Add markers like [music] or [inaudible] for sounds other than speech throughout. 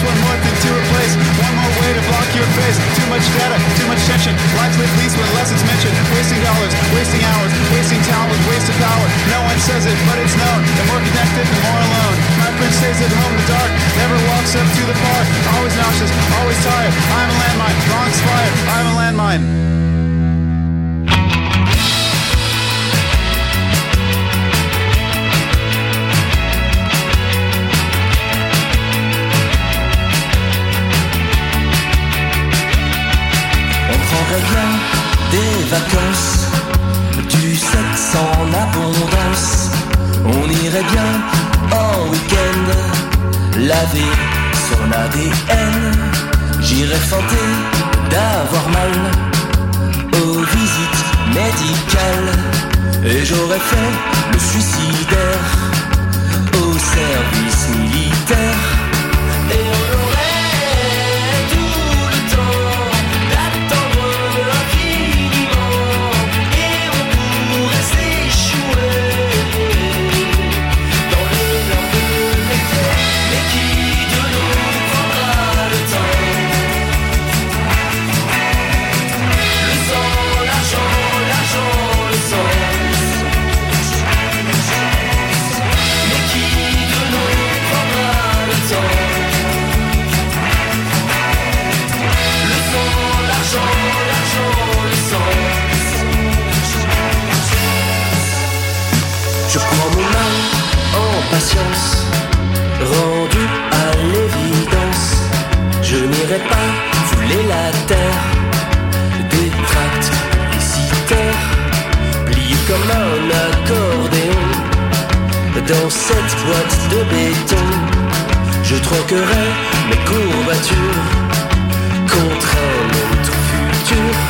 Just one more thing to replace, one more way to block your face. Too much data, too much tension. Lives live least when less it's mentioned. Wasting dollars, wasting hours, wasting talent with wasted power. No one says it, but it's known. The more connected, the more alone. My friend stays at home in the dark, never walks up to the park. Always nauseous, always tired. I'm a landmine, wrong expired. I'm a landmine. Des vacances, du sexe en abondance. On irait bien en week-end laver son ADN. J'irais chanter d'avoir mal aux visites médicales. Et j'aurais fait le suicidaire au service militaire. N'irai pas fouler la terre, des tracts publicitaires, pliés comme un accordéon. Dans cette boîte de béton, je troquerai mes courbatures contre un autre futur.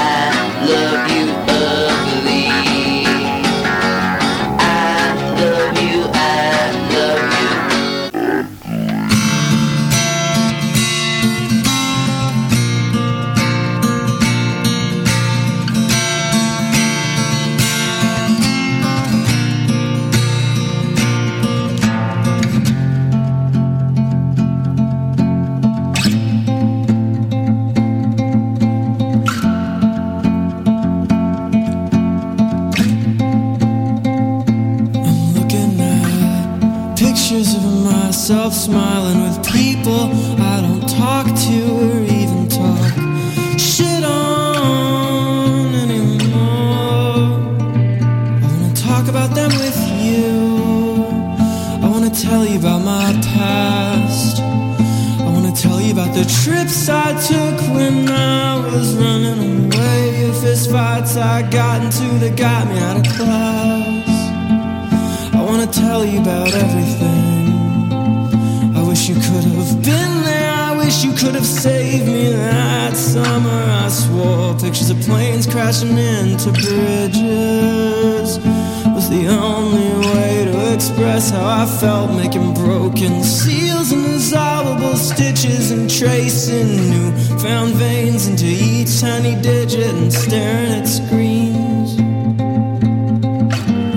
staring at screens.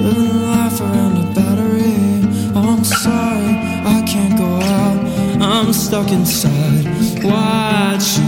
Living life around a battery. Oh, I'm sorry, I can't go out. I'm stuck inside. Watching.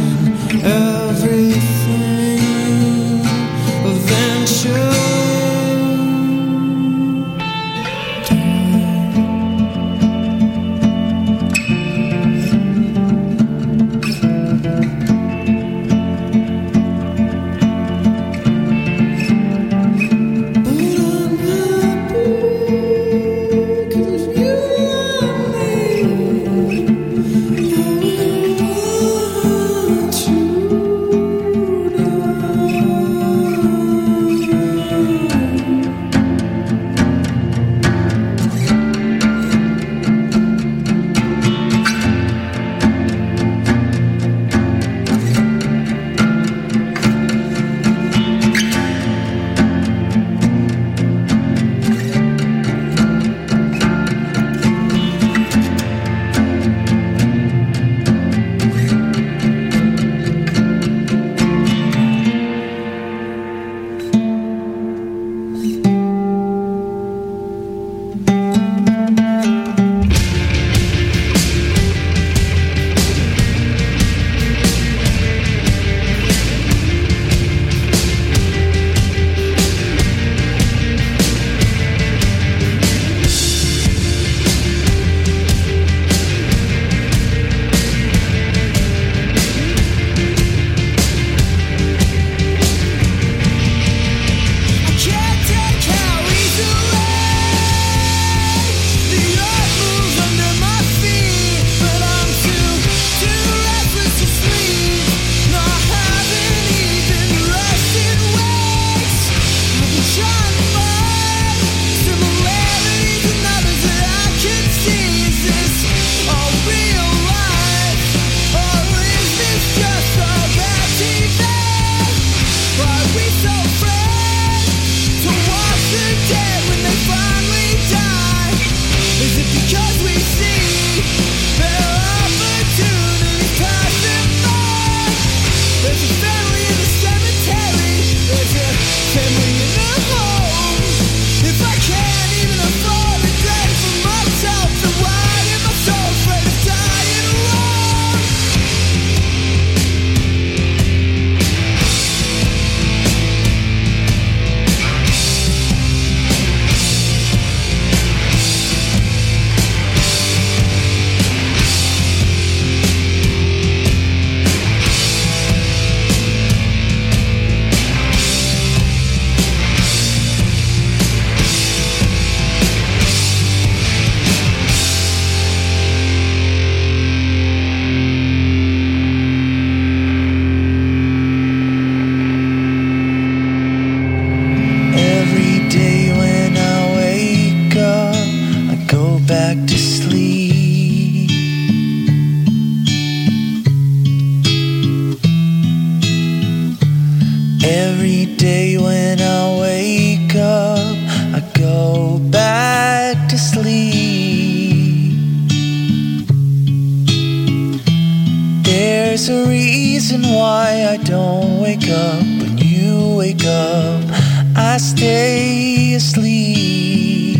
seriously.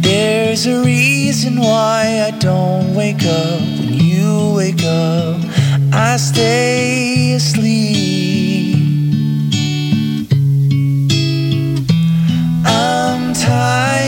There's a reason why I don't wake up when you wake up. I stay asleep. I'm tired.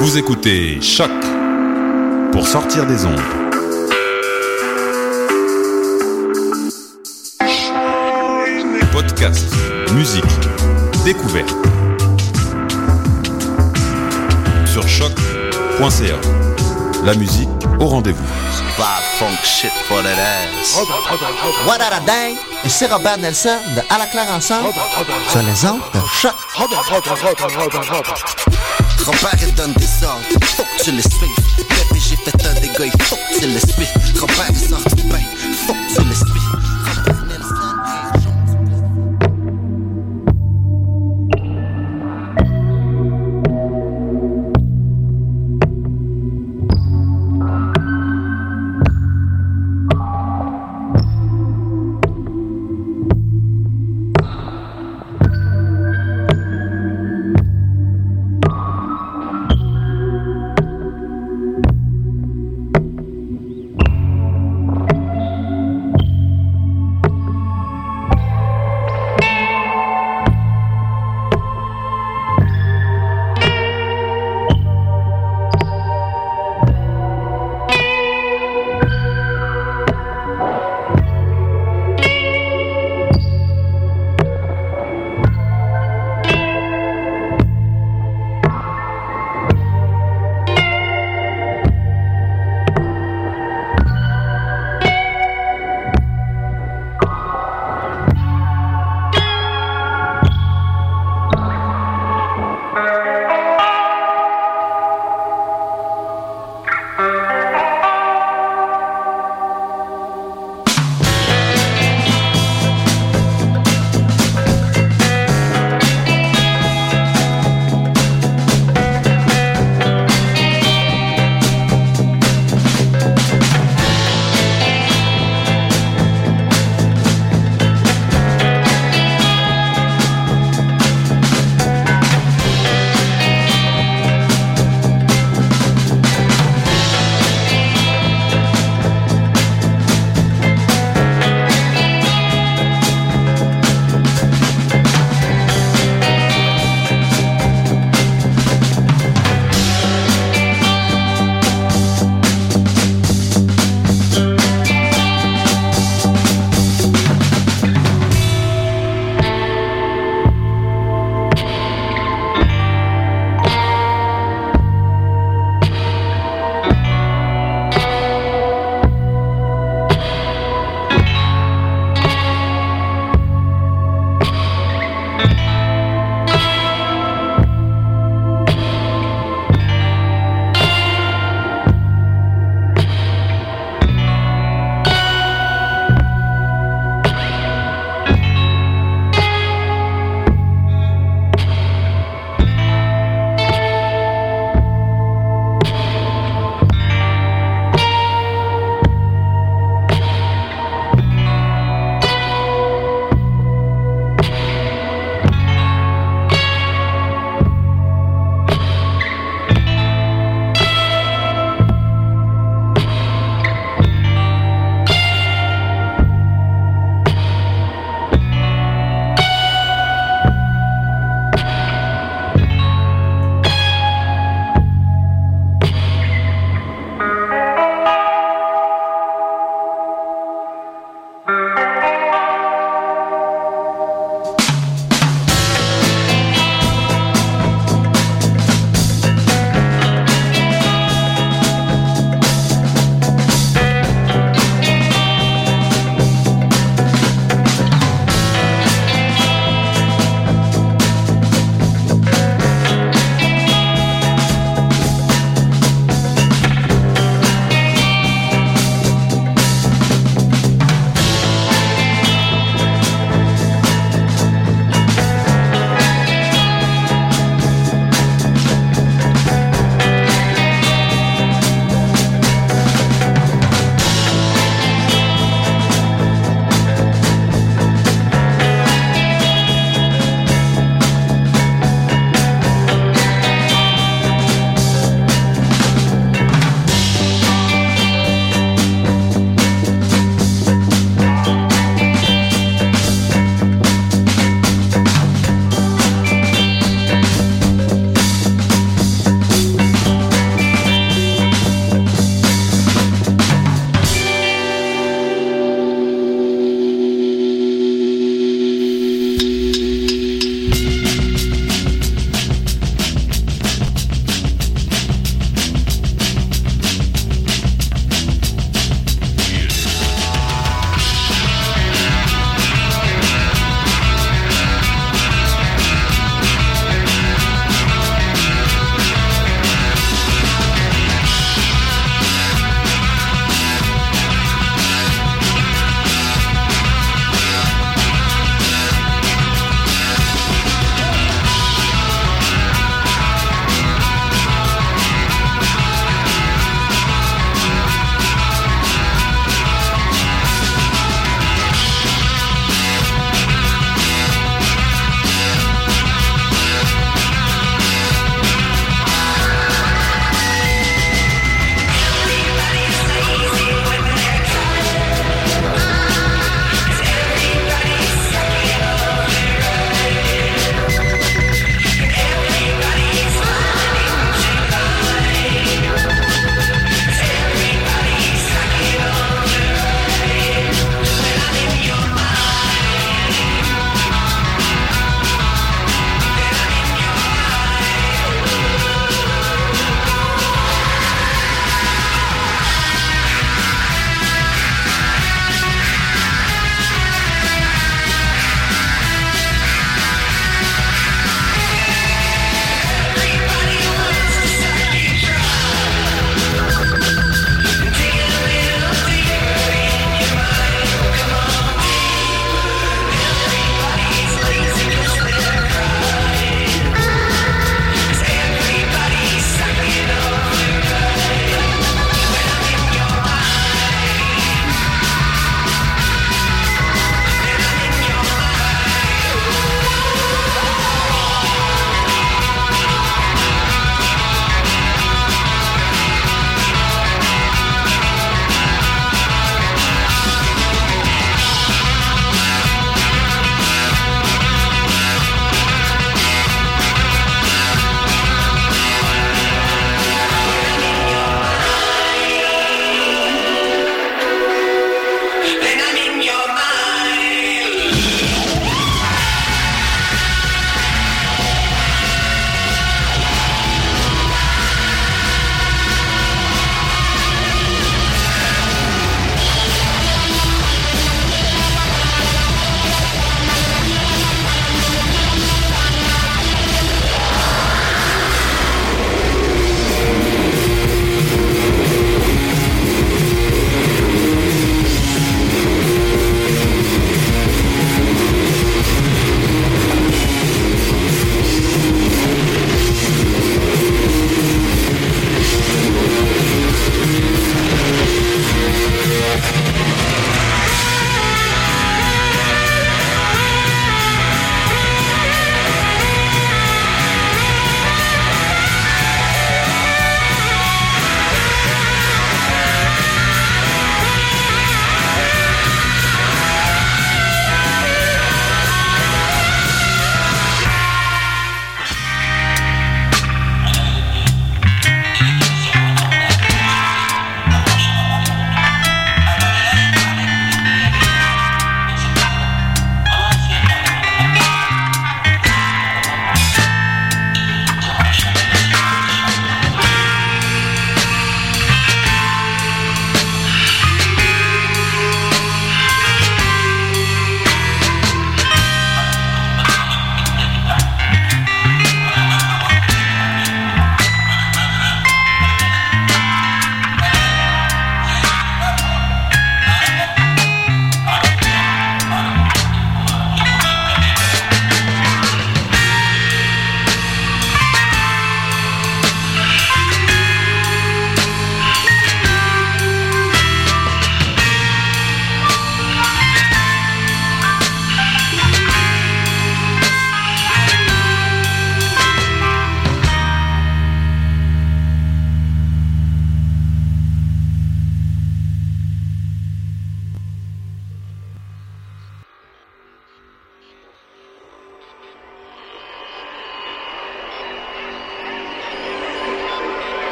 Vous écoutez Choc pour sortir des ondes. Podcast, musique, découverte. Sur choc.ca. La musique au rendez-vous. Bad funk shit for that ass. What a day? Et c'est Robert Nelson de À la claire ensemble sur les ondes de choc. Il donne des ordres, faut que tu les suives. Bébé j'ai fait un dégât, il faut que tu les suives.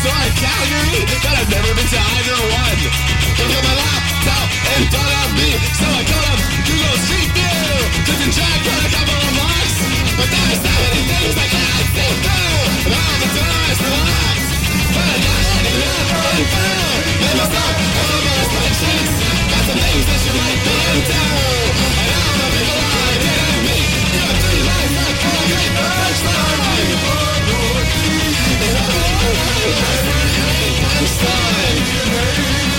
saw in Calgary that I've never been to either one. Look at my laptop in front of me, so I go to Google Street View to detract for a couple of marks. But there's so many things I can't see through, and all the doors are locked. But I got any number and found, made myself all of my reflections. Got some things that you might be into, and all the people I didn't meet. Got three lives like a great first time. It's time.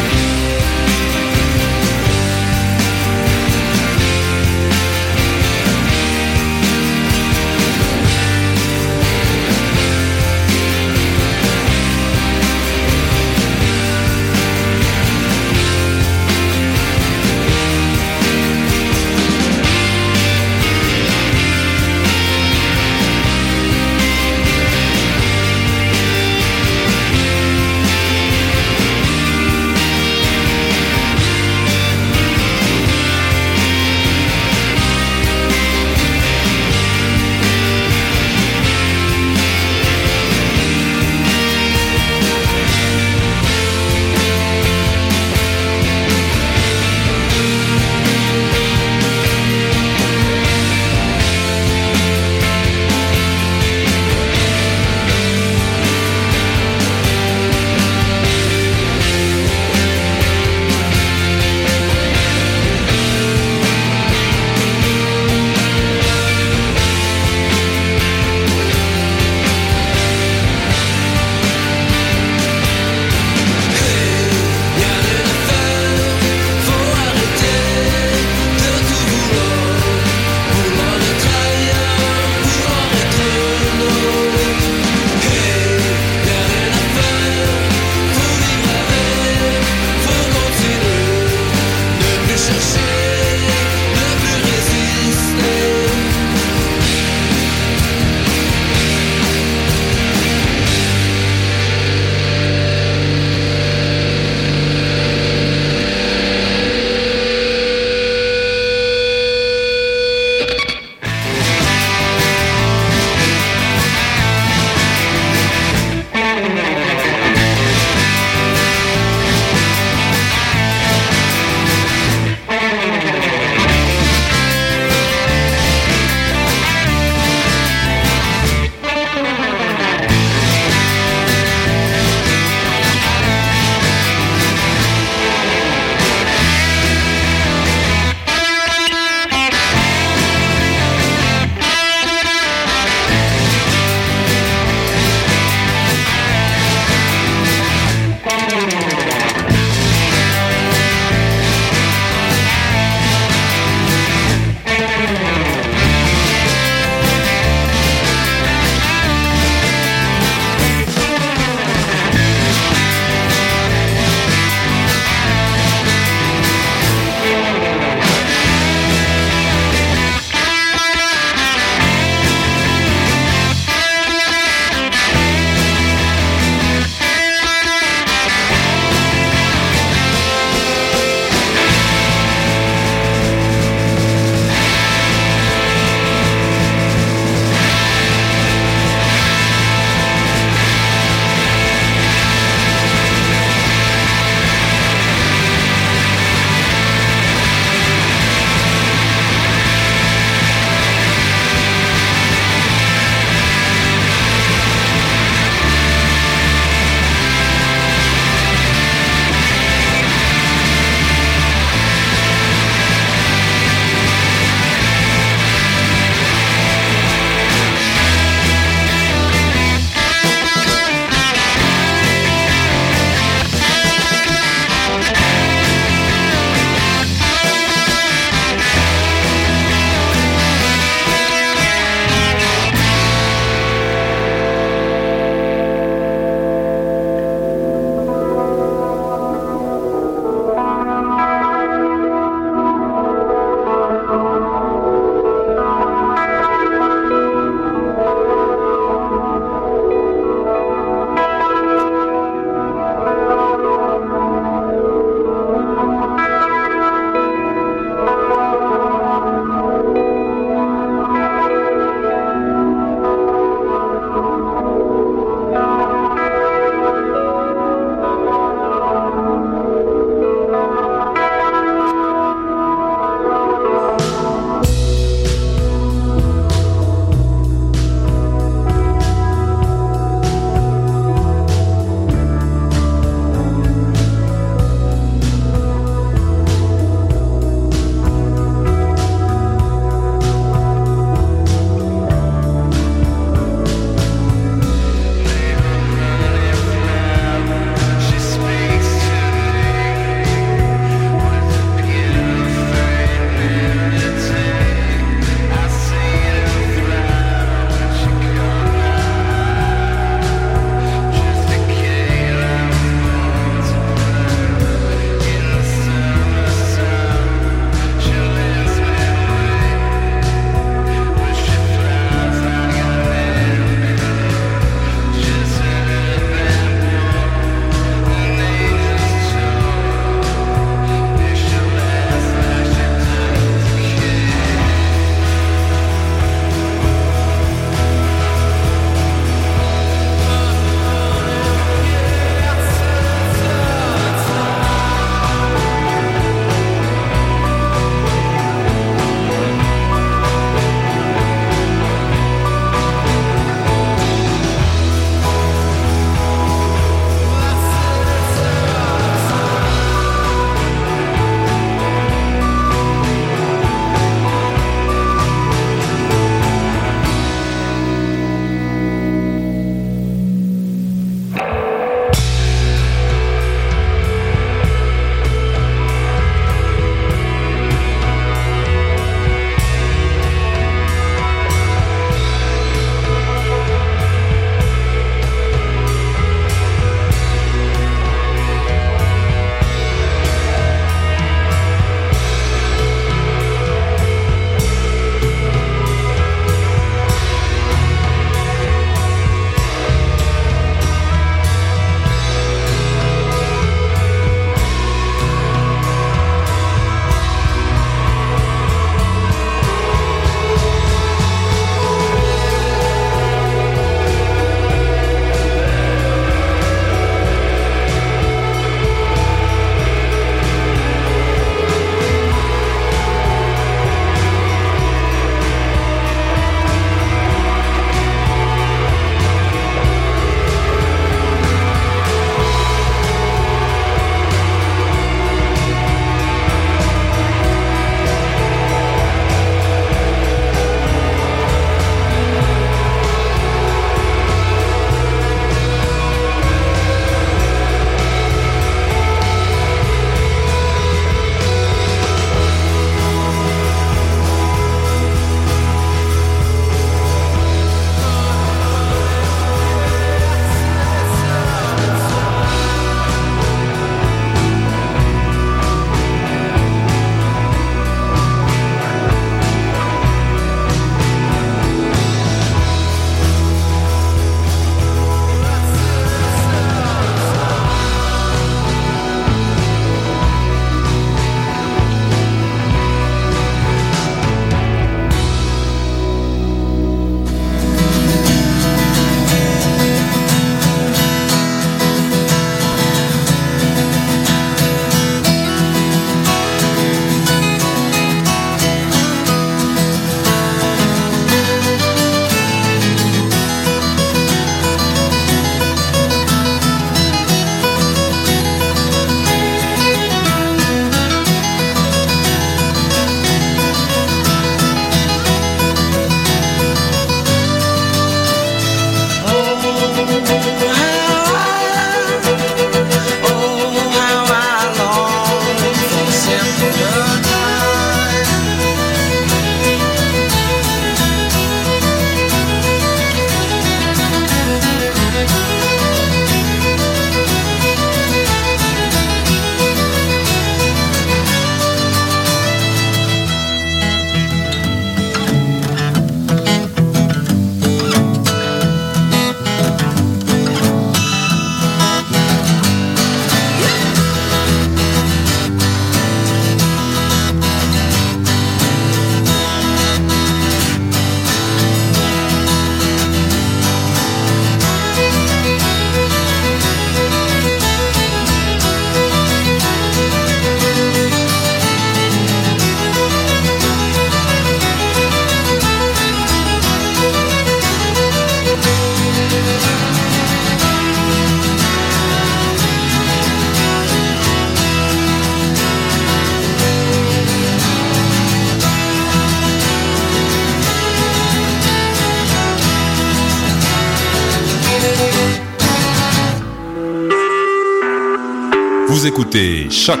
Écoutez Choc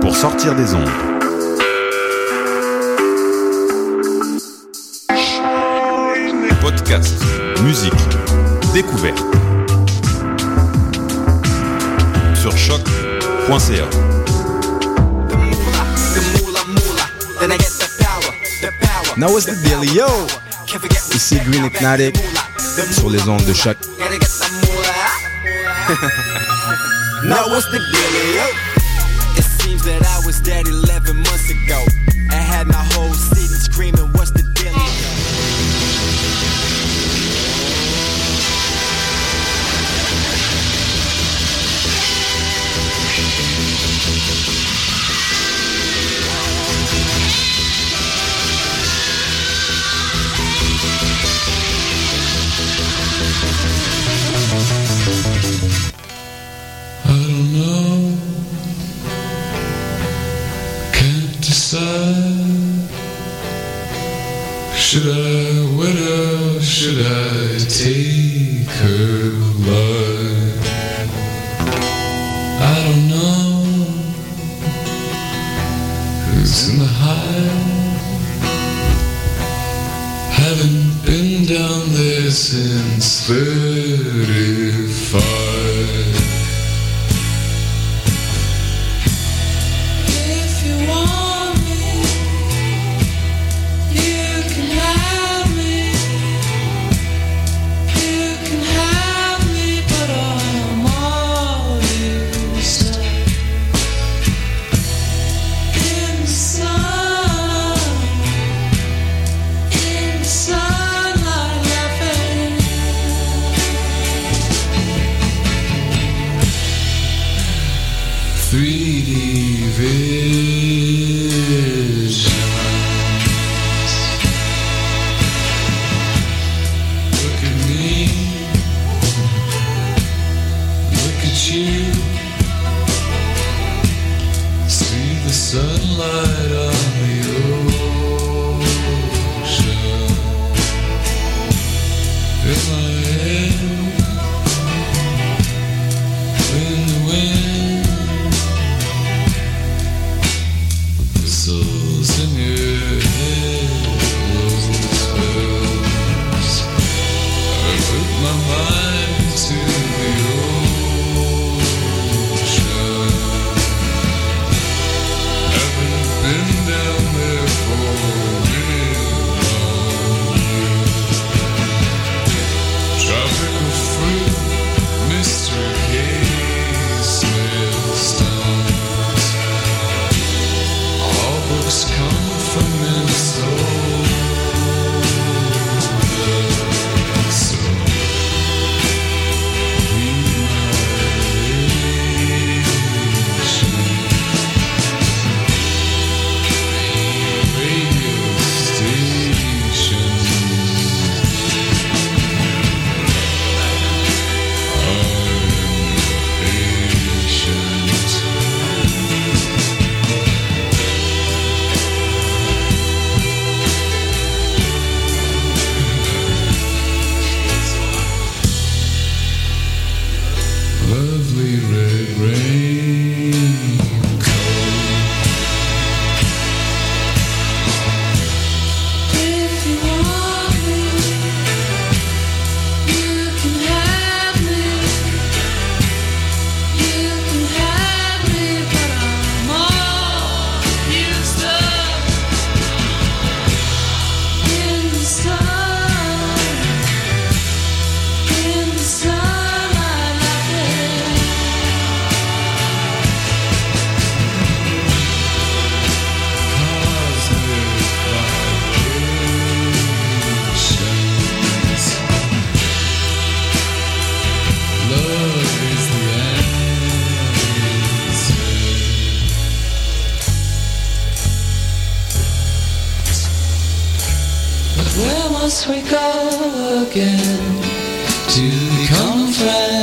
pour sortir des ondes. Podcast, musique, découverte. Sur choc.ca. Now what's the deal, yo? Ici Green Hypnotic sur les ondes de choc. [laughs] Now what's the dealio? It seems that I was dead 11 months ago. Should I, when I should I take her love? must we go again to become friends?